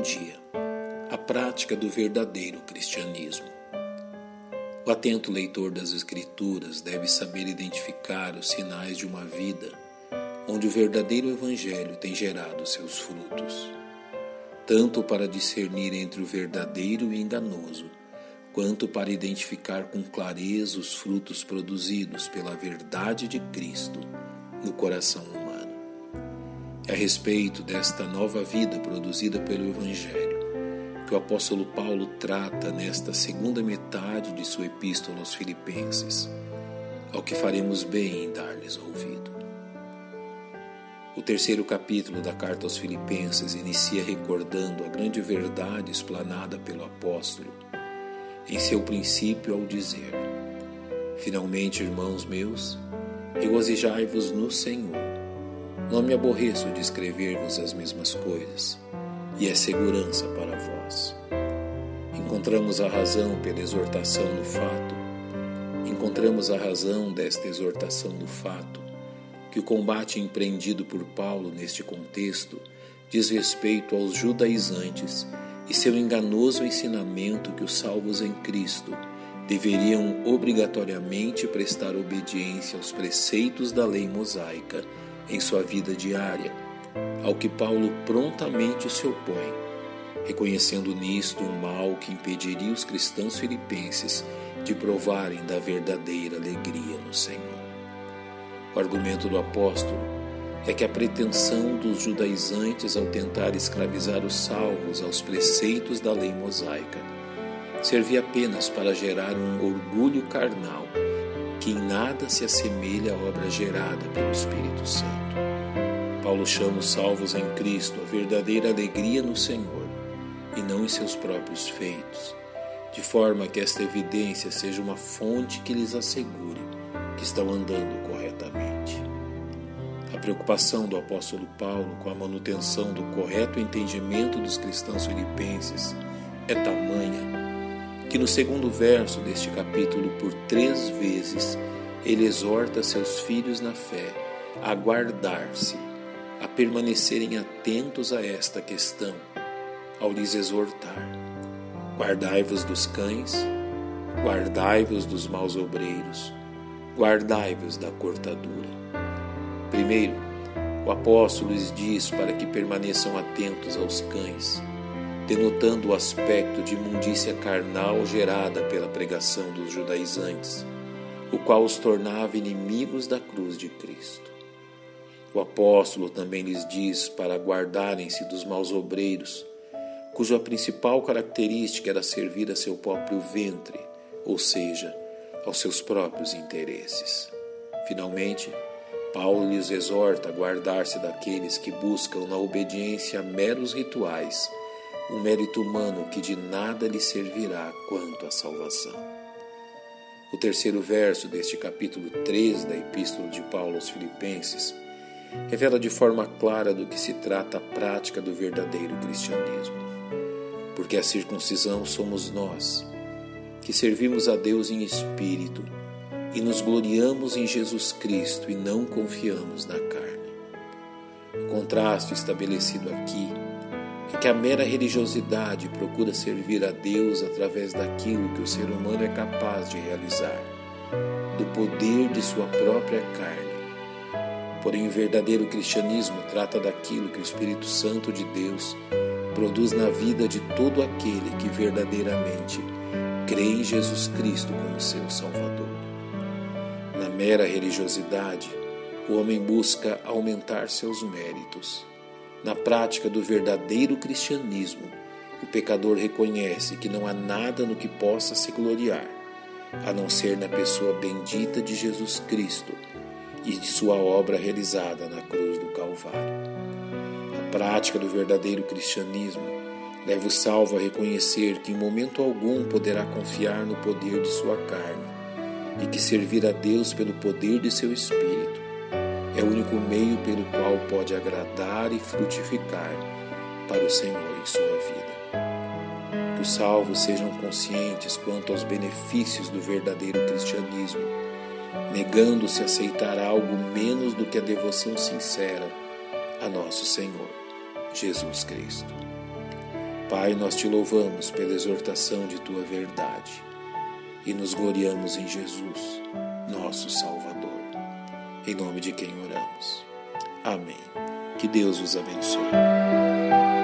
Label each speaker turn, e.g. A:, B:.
A: Dia. A prática do verdadeiro cristianismo. O atento leitor das Escrituras deve saber identificar os sinais de uma vida onde o verdadeiro Evangelho tem gerado seus frutos, tanto para discernir entre o verdadeiro e enganoso, quanto para identificar com clareza os frutos produzidos pela verdade de Cristo no coração humano. A respeito desta nova vida produzida pelo Evangelho que o apóstolo Paulo trata nesta segunda metade de sua epístola aos Filipenses, ao que faremos bem em dar-lhes ouvido. O terceiro capítulo da carta aos Filipenses inicia recordando a grande verdade explanada pelo apóstolo em seu princípio ao dizer: Finalmente, irmãos meus, regozijai-vos no Senhor. Não me aborreço de escrever-vos as mesmas coisas, e é segurança para vós. Encontramos a razão pela exortação no fato, encontramos a razão desta exortação no fato, que o combate empreendido por Paulo neste contexto diz respeito aos judaizantes e seu enganoso ensinamento que os salvos em Cristo deveriam obrigatoriamente prestar obediência aos preceitos da lei mosaica em sua vida diária, ao que Paulo prontamente se opõe, reconhecendo nisto um mal que impediria os cristãos filipenses de provarem da verdadeira alegria no Senhor. O argumento do apóstolo é que a pretensão dos judaizantes ao tentar escravizar os salvos aos preceitos da lei mosaica servia apenas para gerar um orgulho carnal que em nada se assemelha à obra gerada pelo Espírito Santo. Paulo chama os salvos em Cristo a verdadeira alegria no Senhor e não em seus próprios feitos, de forma que esta evidência seja uma fonte que lhes assegure que estão andando corretamente. A preocupação do apóstolo Paulo com a manutenção do correto entendimento dos cristãos filipenses é tamanha que no segundo verso deste capítulo, por três vezes, ele exorta seus filhos na fé a guardar-se, a permanecerem atentos a esta questão, ao lhes exortar: Guardai-vos dos cães, guardai-vos dos maus obreiros, guardai-vos da cortadura. Primeiro, o apóstolo lhes diz para que permaneçam atentos aos cães denotando o aspecto de imundícia carnal gerada pela pregação dos judaizantes, o qual os tornava inimigos da cruz de Cristo. O apóstolo também lhes diz para guardarem-se dos maus obreiros, cuja principal característica era servir a seu próprio ventre, ou seja, aos seus próprios interesses. Finalmente, Paulo lhes exorta a guardar-se daqueles que buscam na obediência meros rituais um mérito humano que de nada lhe servirá quanto à salvação. O terceiro verso deste capítulo 3 da Epístola de Paulo aos Filipenses revela de forma clara do que se trata a prática do verdadeiro cristianismo. Porque a circuncisão somos nós, que servimos a Deus em espírito e nos gloriamos em Jesus Cristo e não confiamos na carne. O contraste estabelecido aqui é que a mera religiosidade procura servir a Deus através daquilo que o ser humano é capaz de realizar, do poder de sua própria carne. Porém, o verdadeiro cristianismo trata daquilo que o Espírito Santo de Deus produz na vida de todo aquele que verdadeiramente crê em Jesus Cristo como seu Salvador. Na mera religiosidade, o homem busca aumentar seus méritos na prática do verdadeiro cristianismo, o pecador reconhece que não há nada no que possa se gloriar, a não ser na pessoa bendita de Jesus Cristo e de sua obra realizada na cruz do Calvário. A prática do verdadeiro cristianismo leva o salvo a reconhecer que em momento algum poderá confiar no poder de sua carne e que servir a Deus pelo poder de seu Espírito é o único meio pelo qual pode agradar e frutificar para o Senhor em sua vida. Que os salvos sejam conscientes quanto aos benefícios do verdadeiro cristianismo, negando-se a aceitar algo menos do que a devoção sincera a nosso Senhor, Jesus Cristo. Pai, nós te louvamos pela exortação de tua verdade e nos gloriamos em Jesus, nosso Salvador em nome de quem oramos. Amém. Que Deus os abençoe.